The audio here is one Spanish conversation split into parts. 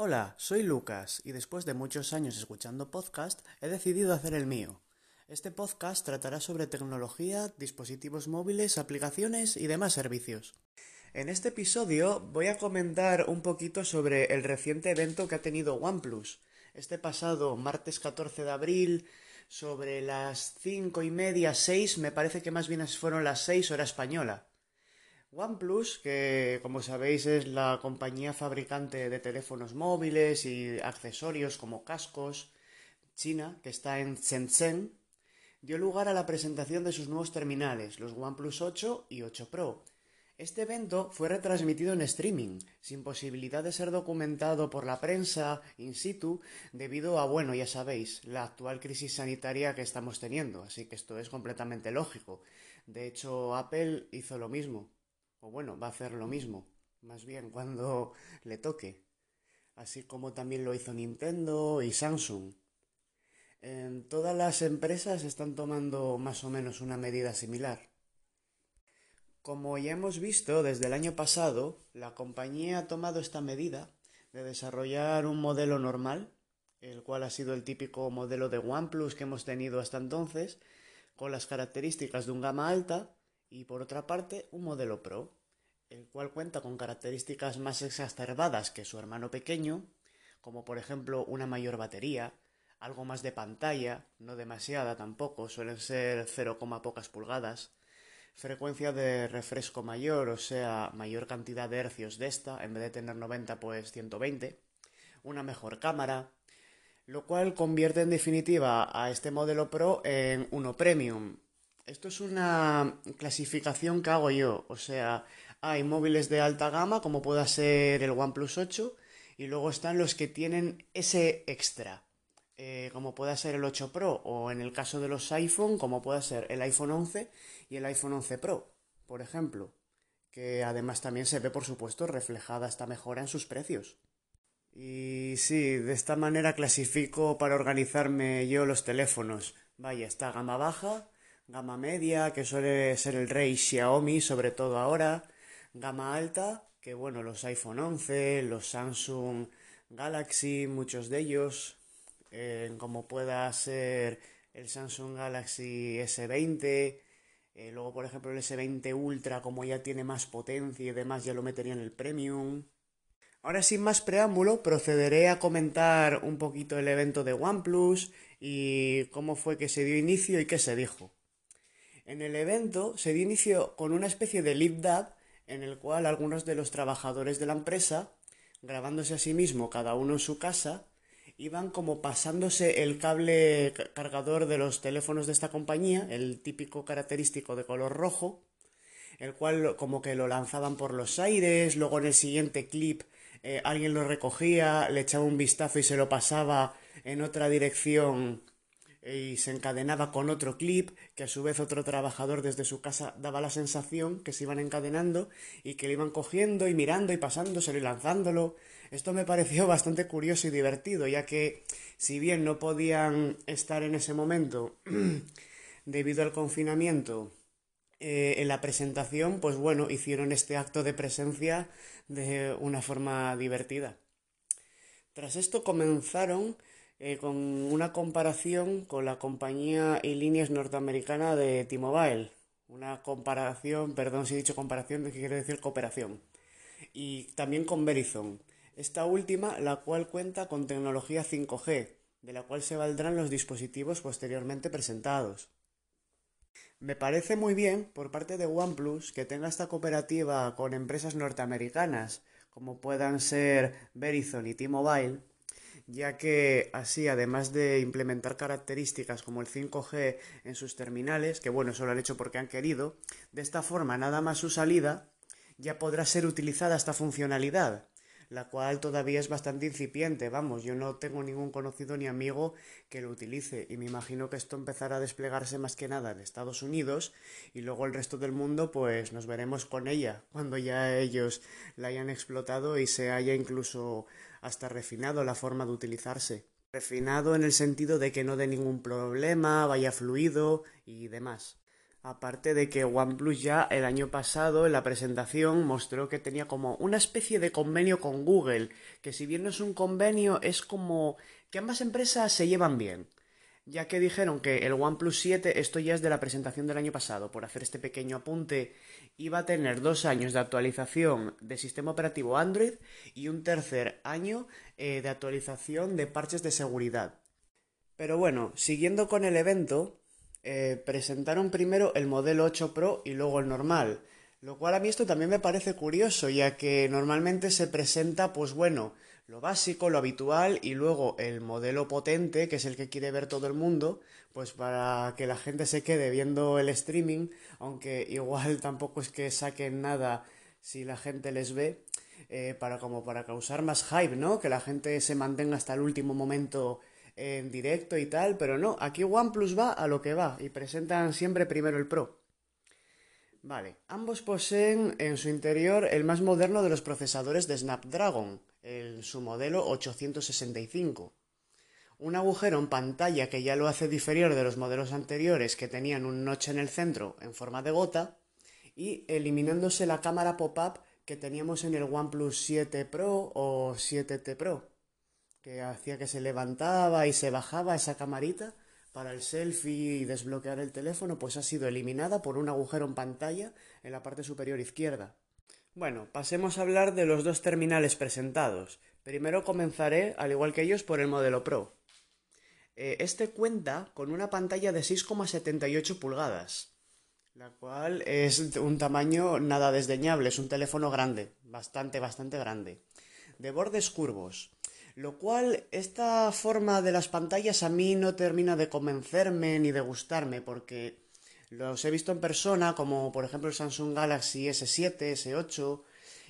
Hola, soy Lucas y después de muchos años escuchando podcast he decidido hacer el mío. Este podcast tratará sobre tecnología, dispositivos móviles, aplicaciones y demás servicios. En este episodio voy a comentar un poquito sobre el reciente evento que ha tenido OnePlus. Este pasado martes 14 de abril, sobre las cinco y media, seis, me parece que más bien fueron las seis hora española. OnePlus, que como sabéis es la compañía fabricante de teléfonos móviles y accesorios como cascos, China, que está en Shenzhen, dio lugar a la presentación de sus nuevos terminales, los OnePlus 8 y 8 Pro. Este evento fue retransmitido en streaming, sin posibilidad de ser documentado por la prensa in situ, debido a, bueno, ya sabéis, la actual crisis sanitaria que estamos teniendo, así que esto es completamente lógico. De hecho, Apple hizo lo mismo o bueno, va a hacer lo mismo, más bien cuando le toque, así como también lo hizo Nintendo y Samsung. todas las empresas están tomando más o menos una medida similar. Como ya hemos visto desde el año pasado, la compañía ha tomado esta medida de desarrollar un modelo normal, el cual ha sido el típico modelo de OnePlus que hemos tenido hasta entonces, con las características de un gama alta, y por otra parte un modelo Pro, el cual cuenta con características más exacerbadas que su hermano pequeño, como por ejemplo una mayor batería, algo más de pantalla, no demasiada tampoco, suelen ser 0, pocas pulgadas, frecuencia de refresco mayor, o sea, mayor cantidad de hercios de esta, en vez de tener 90 pues 120, una mejor cámara, lo cual convierte en definitiva a este modelo Pro en uno premium, esto es una clasificación que hago yo, o sea, hay móviles de alta gama como pueda ser el OnePlus 8 y luego están los que tienen ese extra, eh, como pueda ser el 8 Pro o en el caso de los iPhone como pueda ser el iPhone 11 y el iPhone 11 Pro, por ejemplo, que además también se ve por supuesto reflejada esta mejora en sus precios. Y sí, de esta manera clasifico para organizarme yo los teléfonos. Vaya, está gama baja, gama media, que suele ser el rey Xiaomi, sobre todo ahora, gama alta, que bueno, los iPhone 11, los Samsung Galaxy, muchos de ellos, como pueda ser el Samsung Galaxy S20, eh, luego por ejemplo el S20 Ultra, como ya tiene más potencia y demás, ya lo metería en el Premium. Ahora sin más preámbulo, procederé a comentar un poquito el evento de OnePlus y cómo fue que se dio inicio y qué se dijo. En el evento se dio inicio con una especie de lip dub en el cual algunos de los trabajadores de la empresa, grabándose a sí mismo cada uno en su casa, iban como pasándose el cable cargador de los teléfonos de esta compañía, el típico característico de color rojo, el cual como que lo lanzaban por los aires, luego en el siguiente clip eh, alguien lo recogía, le echaba un vistazo y se lo pasaba en otra dirección y se encadenaba con otro clip que a su vez otro trabajador desde su casa daba la sensación que se iban encadenando y que lo iban cogiendo y mirando y pasándoselo y lanzándolo. Esto me pareció bastante curioso y divertido, ya que si bien no podían estar en ese momento debido al confinamiento eh, en la presentación, pues bueno, hicieron este acto de presencia de una forma divertida. Tras esto comenzaron eh, con una comparación con la compañía y líneas norteamericana de T-Mobile. Una comparación, perdón si he dicho comparación, que quiere decir cooperación. Y también con Verizon. Esta última, la cual cuenta con tecnología 5G, de la cual se valdrán los dispositivos posteriormente presentados. Me parece muy bien por parte de OnePlus que tenga esta cooperativa con empresas norteamericanas, como puedan ser Verizon y T-Mobile, ya que así, además de implementar características como el 5G en sus terminales, que bueno, eso lo han hecho porque han querido, de esta forma, nada más su salida, ya podrá ser utilizada esta funcionalidad, la cual todavía es bastante incipiente, vamos, yo no tengo ningún conocido ni amigo que lo utilice y me imagino que esto empezará a desplegarse más que nada en Estados Unidos y luego el resto del mundo pues nos veremos con ella cuando ya ellos la hayan explotado y se haya incluso hasta refinado la forma de utilizarse. Refinado en el sentido de que no dé ningún problema, vaya fluido y demás. Aparte de que OnePlus ya el año pasado en la presentación mostró que tenía como una especie de convenio con Google, que si bien no es un convenio es como que ambas empresas se llevan bien, ya que dijeron que el OnePlus 7, esto ya es de la presentación del año pasado, por hacer este pequeño apunte, iba a tener dos años de actualización de sistema operativo Android y un tercer año eh, de actualización de parches de seguridad. Pero bueno, siguiendo con el evento, eh, presentaron primero el modelo 8 Pro y luego el normal. Lo cual a mí esto también me parece curioso, ya que normalmente se presenta, pues bueno, lo básico, lo habitual y luego el modelo potente, que es el que quiere ver todo el mundo, pues para que la gente se quede viendo el streaming, aunque igual tampoco es que saquen nada si la gente les ve, eh, para como para causar más hype, ¿no? Que la gente se mantenga hasta el último momento en directo y tal, pero no, aquí OnePlus va a lo que va y presentan siempre primero el Pro. Vale, ambos poseen en su interior el más moderno de los procesadores de Snapdragon, el, su modelo 865. Un agujero en pantalla que ya lo hace diferir de los modelos anteriores que tenían un notch en el centro en forma de gota y eliminándose la cámara pop-up que teníamos en el OnePlus 7 Pro o 7T Pro que hacía que se levantaba y se bajaba esa camarita para el selfie y desbloquear el teléfono, pues ha sido eliminada por un agujero en pantalla en la parte superior izquierda. Bueno, pasemos a hablar de los dos terminales presentados. Primero comenzaré, al igual que ellos, por el modelo Pro. Eh, este cuenta con una pantalla de 6,78 pulgadas, la cual es un tamaño nada desdeñable, es un teléfono grande, bastante, bastante grande. De bordes curvos, lo cual, esta forma de las pantallas a mí no termina de convencerme ni de gustarme, porque los he visto en persona, como por ejemplo el Samsung Galaxy S7, S8,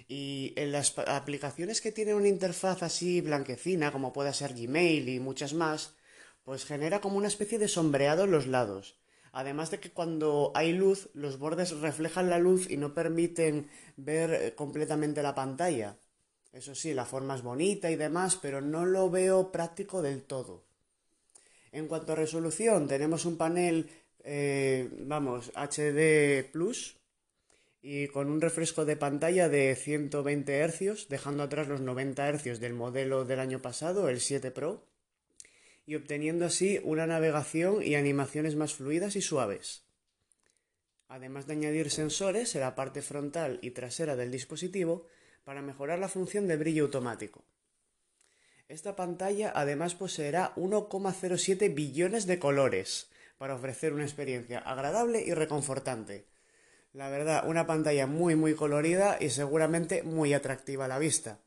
y en las aplicaciones que tienen una interfaz así blanquecina, como puede ser Gmail y muchas más, pues genera como una especie de sombreado en los lados. Además de que cuando hay luz, los bordes reflejan la luz y no permiten ver completamente la pantalla. Eso sí, la forma es bonita y demás, pero no lo veo práctico del todo. En cuanto a resolución, tenemos un panel, eh, vamos, HD Plus y con un refresco de pantalla de 120 Hz, dejando atrás los 90 Hz del modelo del año pasado, el 7 Pro, y obteniendo así una navegación y animaciones más fluidas y suaves. Además de añadir sensores en la parte frontal y trasera del dispositivo, para mejorar la función de brillo automático. Esta pantalla además poseerá 1,07 billones de colores para ofrecer una experiencia agradable y reconfortante. La verdad, una pantalla muy muy colorida y seguramente muy atractiva a la vista.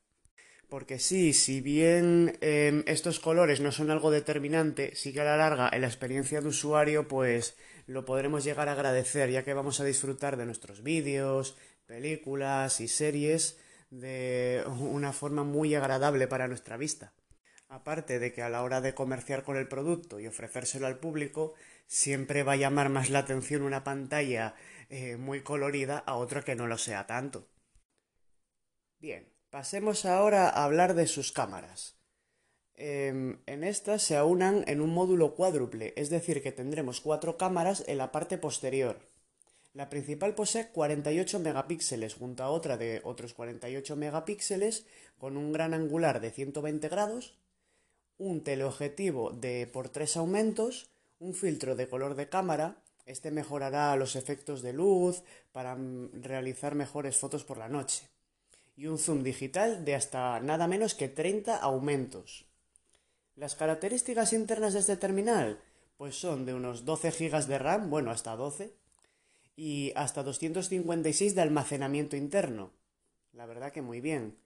Porque sí, si bien em, estos colores no son algo determinante, sí que a la larga en la experiencia de usuario pues lo podremos llegar a agradecer ya que vamos a disfrutar de nuestros vídeos, películas y series de una forma muy agradable para nuestra vista. Aparte de que a la hora de comerciar con el producto y ofrecérselo al público, siempre va a llamar más la atención una pantalla eh, muy colorida a otra que no lo sea tanto. Bien, pasemos ahora a hablar de sus cámaras. Em, en estas se aunan en un módulo cuádruple, es decir, que tendremos cuatro cámaras en la parte posterior. La principal posee 48 megapíxeles junto a otra de otros 48 megapíxeles con un gran angular de 120 grados, un teleobjetivo de por tres aumentos, un filtro de color de cámara, este mejorará los efectos de luz para realizar mejores fotos por la noche, y un zoom digital de hasta nada menos que 30 aumentos. Las características internas de este terminal pues son de unos 12 GB de RAM, bueno, hasta 12, y hasta 256 de almacenamiento interno. La verdad que muy bien.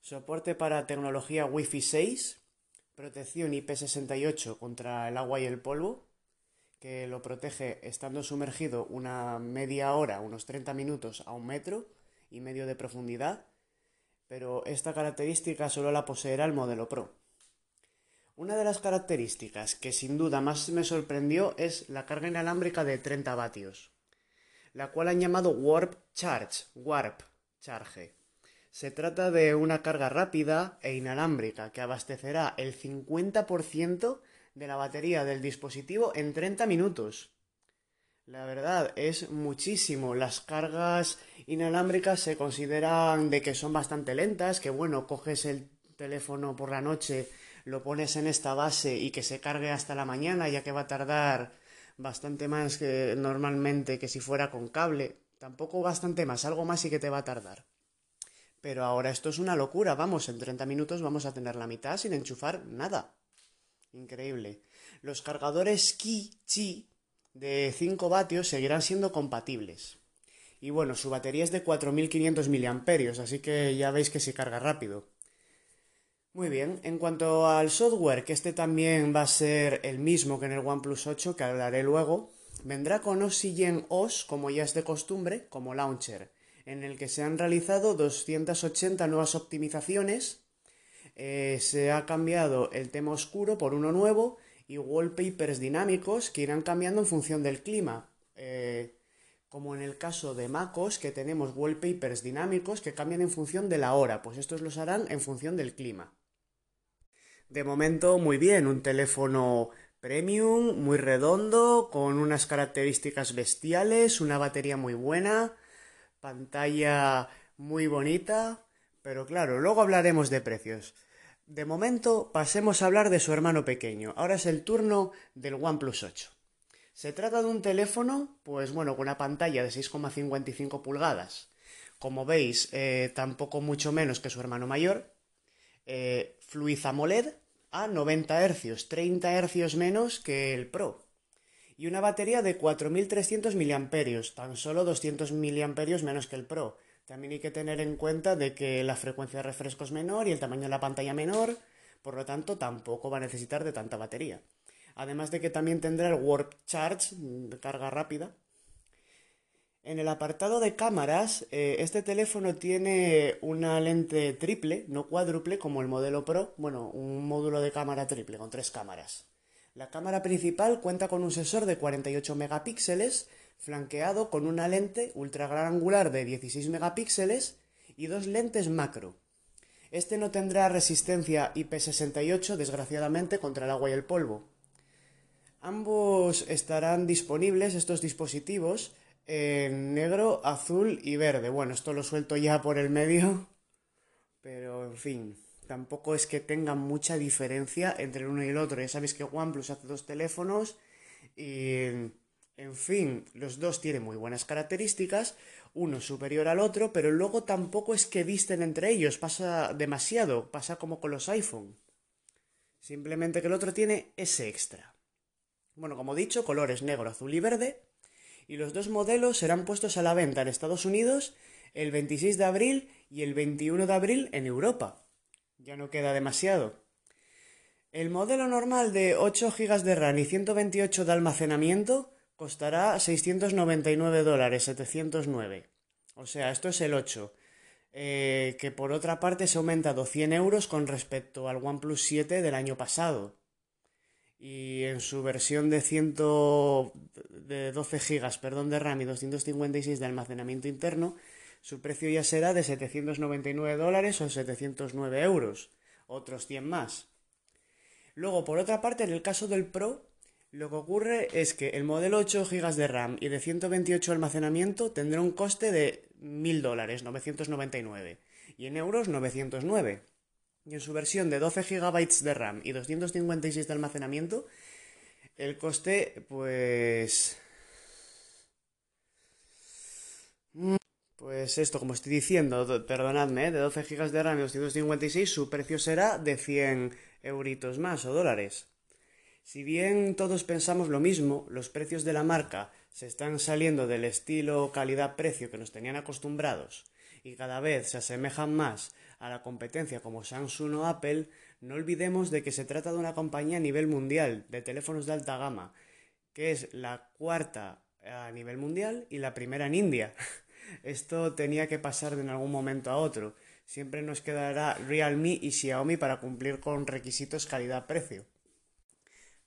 Soporte para tecnología Wi-Fi 6, protección IP68 contra el agua y el polvo, que lo protege estando sumergido una media hora, unos 30 minutos a un metro y medio de profundidad, pero esta característica solo la poseerá el modelo Pro. Una de las características que sin duda más me sorprendió es la carga inalámbrica de 30 vatios la cual han llamado Warp Charge, Warp Charge. Se trata de una carga rápida e inalámbrica que abastecerá el 50% de la batería del dispositivo en 30 minutos. La verdad es muchísimo. Las cargas inalámbricas se consideran de que son bastante lentas, que bueno, coges el teléfono por la noche, lo pones en esta base y que se cargue hasta la mañana, ya que va a tardar bastante más que normalmente que si fuera con cable. Tampoco bastante más, algo más sí que te va a tardar. Pero ahora esto es una locura, vamos, en 30 minutos vamos a tener la mitad sin enchufar nada. Increíble. Los cargadores Qi de 5 vatios seguirán siendo compatibles. Y bueno, su batería es de 4500 mAh, así que ya veis que se carga rápido. Muy bien, en cuanto al software, que este también va a ser el mismo que en el OnePlus 8, que hablaré luego, vendrá con Oxygen OS, como ya es de costumbre, como launcher, en el que se han realizado 280 nuevas optimizaciones, eh, se ha cambiado el tema oscuro por uno nuevo y wallpapers dinámicos que irán cambiando en función del clima. Eh, como en el caso de MacOS, que tenemos wallpapers dinámicos que cambian en función de la hora, pues estos los harán en función del clima. De momento, muy bien, un teléfono premium, muy redondo, con unas características bestiales, una batería muy buena, pantalla muy bonita, pero claro, luego hablaremos de precios. De momento, pasemos a hablar de su hermano pequeño. Ahora es el turno del OnePlus 8. Se trata de un teléfono, pues bueno, con una pantalla de 6,55 pulgadas. Como veis, eh, tampoco mucho menos que su hermano mayor. Eh, a 90 Hz, 30 Hz menos que el Pro. Y una batería de 4300 mAh, tan solo 200 mAh menos que el Pro. También hay que tener en cuenta de que la frecuencia de refresco es menor y el tamaño de la pantalla menor, por lo tanto tampoco va a necesitar de tanta batería. Además de que también tendrá el Warp Charge de carga rápida. En el apartado de cámaras, eh, este teléfono tiene una lente triple, no cuádruple como el modelo Pro, bueno, un módulo de cámara triple con tres cámaras. La cámara principal cuenta con un sensor de 48 megapíxeles flanqueado con una lente ultra gran angular de 16 megapíxeles y dos lentes macro. Este no tendrá resistencia IP68, desgraciadamente, contra el agua y el polvo. Ambos estarán disponibles, estos dispositivos, en negro, azul y verde. Bueno, esto lo suelto ya por el medio, pero en fin, tampoco es que tengan mucha diferencia entre el uno y el otro. Ya sabéis que OnePlus hace dos teléfonos y en fin, los dos tienen muy buenas características, uno superior al otro, pero luego tampoco es que visten entre ellos, pasa demasiado, pasa como con los iPhone. Simplemente que el otro tiene ese extra. Bueno, como he dicho, colores negro, azul y verde, y los dos modelos serán puestos a la venta en Estados Unidos el 26 de abril y el 21 de abril en Europa. Ya no queda demasiado. El modelo normal de 8 GB de RAM y 128 de almacenamiento costará 699 dólares, 709. O sea, esto es el 8. Eh, que por otra parte se ha aumentado 100 euros con respecto al OnePlus 7 del año pasado. Y en su versión de, 100, de 12 GB perdón, de RAM y 256 de almacenamiento interno, su precio ya será de 799 dólares o 709 euros. Otros 100 más. Luego, por otra parte, en el caso del Pro, lo que ocurre es que el modelo 8 GB de RAM y de 128 almacenamiento tendrá un coste de 1000 dólares, 999, y en euros 909. Y en su versión de 12 GB de RAM y 256 de almacenamiento, el coste, pues... Pues esto, como estoy diciendo, perdonadme, ¿eh? de 12 GB de RAM y 256, su precio será de 100 euritos más o dólares. Si bien todos pensamos lo mismo, los precios de la marca se están saliendo del estilo calidad-precio que nos tenían acostumbrados y cada vez se asemejan más a la competencia como Samsung o Apple, no olvidemos de que se trata de una compañía a nivel mundial de teléfonos de alta gama, que es la cuarta a nivel mundial y la primera en India. Esto tenía que pasar de en algún momento a otro. Siempre nos quedará Realme y Xiaomi para cumplir con requisitos calidad-precio.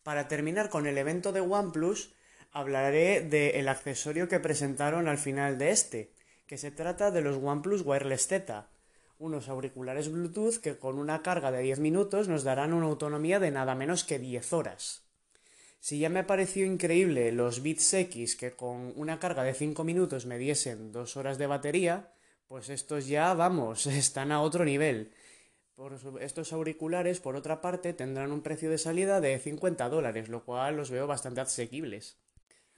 Para terminar con el evento de OnePlus, hablaré del accesorio que presentaron al final de este, que se trata de los OnePlus Wireless Z, unos auriculares Bluetooth que con una carga de 10 minutos nos darán una autonomía de nada menos que 10 horas. Si ya me pareció increíble los Beats X que con una carga de 5 minutos me diesen 2 horas de batería, pues estos ya, vamos, están a otro nivel. Por estos auriculares, por otra parte, tendrán un precio de salida de 50 dólares, lo cual los veo bastante asequibles.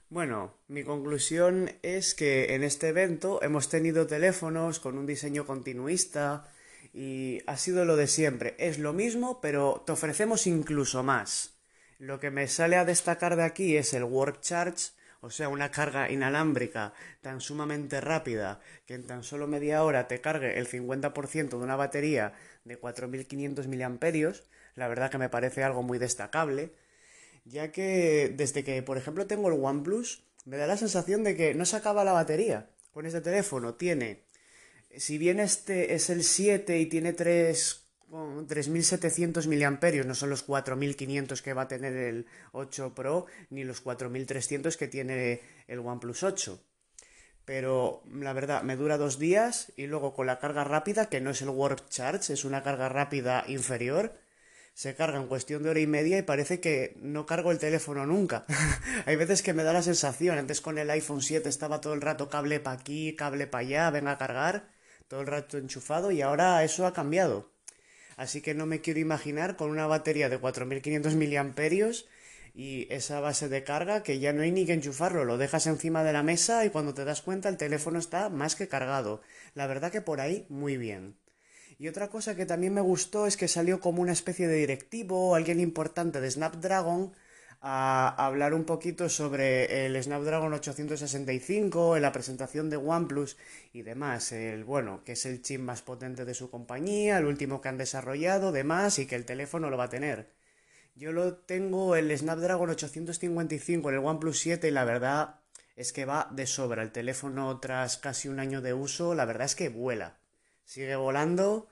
Bueno, mi conclusión es que en este evento hemos tenido teléfonos con un diseño continuista y ha sido lo de siempre. Es lo mismo, pero te ofrecemos incluso más. Lo que me sale a destacar de aquí es el Work Charge, o sea, una carga inalámbrica tan sumamente rápida que en tan solo media hora te cargue el 50% de una batería de 4500 mAh, la verdad que me parece algo muy destacable, ya que desde que, por ejemplo, tengo el OnePlus, me da la sensación de que no se acaba la batería. Con este teléfono tiene, si bien este es el 7 y tiene 3 3.700 miliamperios, no son los 4.500 que va a tener el 8 Pro, ni los 4.300 que tiene el OnePlus 8. Pero la verdad, me dura dos días y luego con la carga rápida, que no es el Warp Charge, es una carga rápida inferior, se carga en cuestión de hora y media y parece que no cargo el teléfono nunca. Hay veces que me da la sensación, antes con el iPhone 7 estaba todo el rato cable para aquí, cable para allá, venga a cargar, todo el rato enchufado y ahora eso ha cambiado así que no me quiero imaginar con una batería de 4500 miliamperios y esa base de carga que ya no hay ni que enchufarlo, lo dejas encima de la mesa y cuando te das cuenta el teléfono está más que cargado. La verdad que por ahí muy bien. Y otra cosa que también me gustó es que salió como una especie de directivo, alguien importante de Snapdragon, a hablar un poquito sobre el Snapdragon 865, en la presentación de OnePlus y demás. El bueno, que es el chip más potente de su compañía, el último que han desarrollado, demás, y que el teléfono lo va a tener. Yo lo tengo el Snapdragon 855 en el OnePlus 7 y la verdad es que va de sobra. El teléfono tras casi un año de uso, la verdad es que vuela. Sigue volando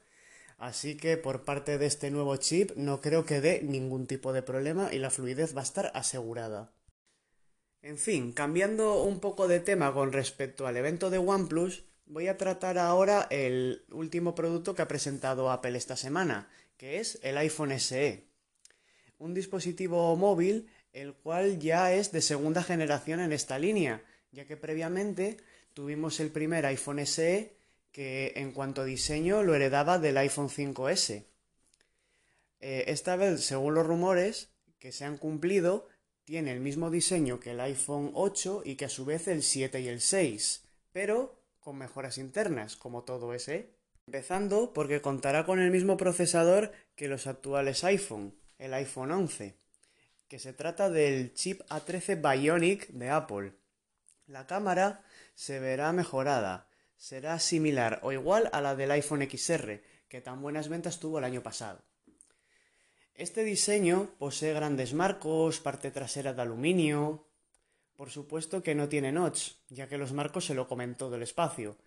Así que por parte de este nuevo chip no creo que dé ningún tipo de problema y la fluidez va a estar asegurada. En fin, cambiando un poco de tema con respecto al evento de OnePlus, voy a tratar ahora el último producto que ha presentado Apple esta semana, que es el iPhone SE. Un dispositivo móvil el cual ya es de segunda generación en esta línea, ya que previamente tuvimos el primer iPhone SE que en cuanto a diseño lo heredaba del iPhone 5S. Eh, esta vez, según los rumores que se han cumplido, tiene el mismo diseño que el iPhone 8 y que a su vez el 7 y el 6, pero con mejoras internas, como todo ese. Empezando porque contará con el mismo procesador que los actuales iPhone, el iPhone 11, que se trata del chip A13 Bionic de Apple. La cámara se verá mejorada, será similar o igual a la del iPhone XR, que tan buenas ventas tuvo el año pasado. Este diseño posee grandes marcos, parte trasera de aluminio. Por supuesto que no tiene notch, ya que los marcos se lo comen todo el espacio.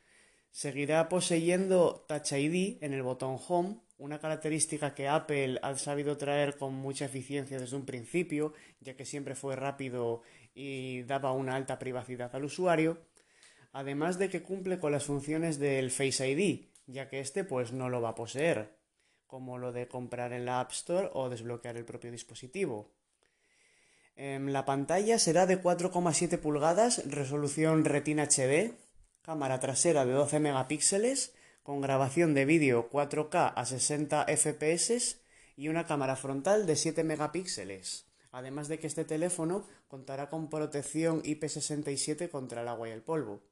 Seguirá poseyendo Touch ID en el botón Home, una característica que Apple ha sabido traer con mucha eficiencia desde un principio, ya que siempre fue rápido y daba una alta privacidad al usuario además de que cumple con las funciones del Face ID, ya que este pues no lo va a poseer, como lo de comprar en la App Store o desbloquear el propio dispositivo. Em, la pantalla será de 4,7 pulgadas, resolución Retina HD, cámara trasera de 12 megapíxeles, con grabación de vídeo 4K a 60 fps y una cámara frontal de 7 megapíxeles. Además de que este teléfono contará con protección IP67 contra el agua y el polvo.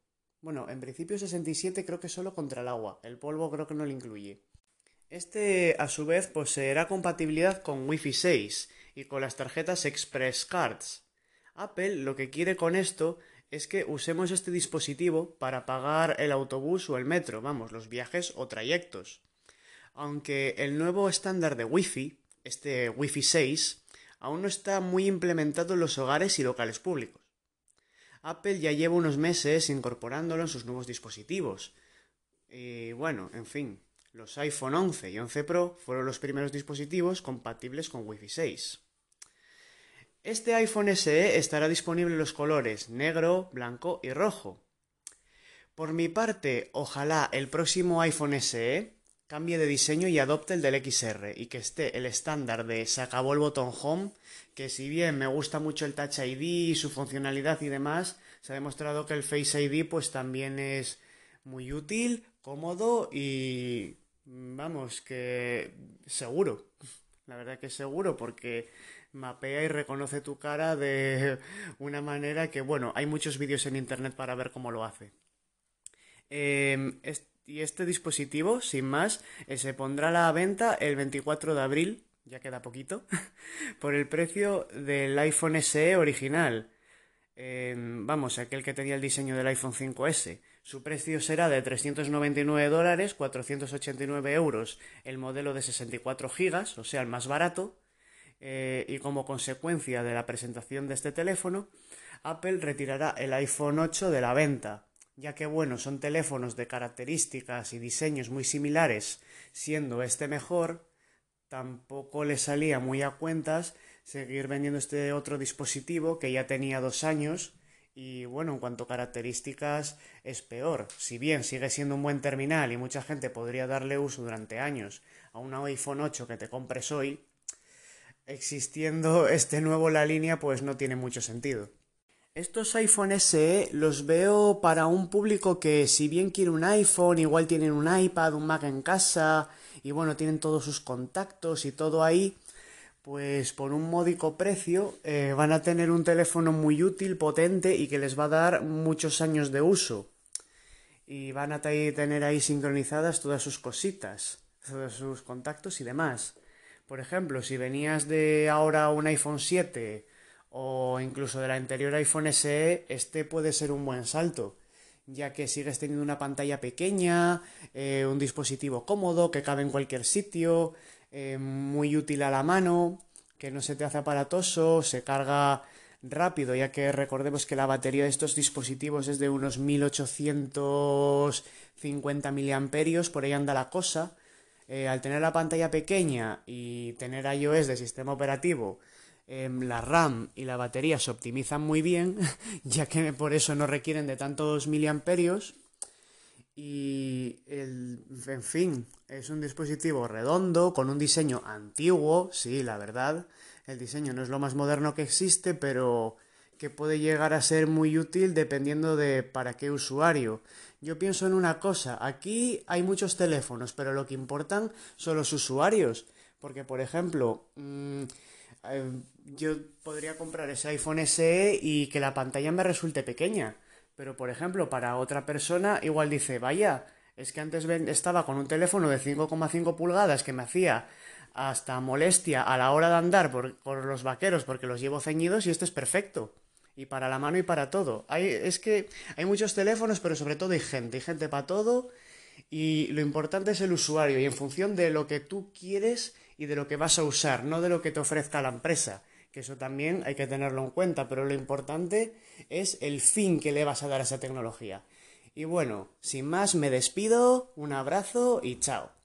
Bueno, en principio 67 creo que solo contra el agua, el polvo creo que no lo incluye. Este a su vez poseerá compatibilidad con Wi-Fi 6 y con las tarjetas Express Cards. Apple lo que quiere con esto es que usemos este dispositivo para pagar el autobús o el metro, vamos, los viajes o trayectos. Aunque el nuevo estándar de Wi-Fi, este Wi-Fi 6, aún no está muy implementado en los hogares y locales públicos. Apple ya lleva unos meses incorporándolo en sus nuevos dispositivos. Y bueno, en fin, los iPhone 11 y 11 Pro fueron los primeros dispositivos compatibles con Wi-Fi 6. Este iPhone SE estará disponible en los colores negro, blanco y rojo. Por mi parte, ojalá el próximo iPhone SE cambie de diseño y adopte el del XR y que esté el estándar de se acabó el botón home, que si bien me gusta mucho el Touch ID y su funcionalidad y demás, se ha demostrado que el Face ID pues también es muy útil, cómodo y vamos, que seguro. La verdad que seguro porque mapea y reconoce tu cara de una manera que, bueno, hay muchos vídeos en internet para ver cómo lo hace. Em, y este dispositivo, sin más, eh, se pondrá a la venta el 24 de abril, ya queda poquito, por el precio del iPhone SE original. Em, vamos, aquel que tenía el diseño del iPhone 5S. Su precio será de 399 dólares, 489 euros el modelo de 64 gigas, o sea, el más barato. Eh, y como consecuencia de la presentación de este teléfono, Apple retirará el iPhone 8 de la venta ya que bueno, son teléfonos de características y diseños muy similares, siendo este mejor, tampoco le salía muy a cuentas seguir vendiendo este otro dispositivo que ya tenía dos años y bueno, en cuanto a características es peor. Si bien sigue siendo un buen terminal y mucha gente podría darle uso durante años a un iPhone 8 que te compres hoy, existiendo este nuevo la línea pues no tiene mucho sentido. Estos iPhone SE los veo para un público que si bien quiere un iPhone, igual tienen un iPad, un Mac en casa y bueno, tienen todos sus contactos y todo ahí, pues por un módico precio eh, van a tener un teléfono muy útil, potente y que les va a dar muchos años de uso. Y van a tener ahí sincronizadas todas sus cositas, todos sus contactos y demás. Por ejemplo, si venías de ahora un iPhone 7 o incluso del anterior iPhone SE, este puede ser un buen salto, ya que sigues teniendo una pantalla pequeña, eh, un dispositivo cómodo que cabe en cualquier sitio, eh, muy útil a la mano, que no se te hace aparatoso, se carga rápido, ya que recordemos que la batería de estos dispositivos es de unos 1850 miliamperios, por ahí anda la cosa. Eh, al tener la pantalla pequeña y tener iOS de sistema operativo, Em, la RAM y la batería se optimizan muy bien, ya que por eso no requieren de tantos miliamperios. Y, el, en fin, es un dispositivo redondo, con un diseño antiguo, sí, la verdad. El diseño no es lo más moderno que existe, pero que puede llegar a ser muy útil dependiendo de para qué usuario. Yo pienso en una cosa, aquí hay muchos teléfonos, pero lo que importan son los usuarios. Porque, por ejemplo, mm, Em, yo podría comprar ese iPhone SE y que la pantalla me resulte pequeña. Pero, por ejemplo, para otra persona igual dice, vaya, es que antes estaba con un teléfono de 5,5 pulgadas que me hacía hasta molestia a la hora de andar por, los vaqueros porque los llevo ceñidos y este es perfecto. Y para la mano y para todo. Hay, es que hay muchos teléfonos, pero sobre todo hay gente. Hay gente para todo. Y lo importante es el usuario. Y en función de lo que tú quieres y de lo que vas a usar, no de lo que te ofrezca la empresa, que eso también hay que tenerlo en cuenta, pero lo importante es el fin que le vas a dar a esa tecnología. Y bueno, sin más me despido, un abrazo y chao.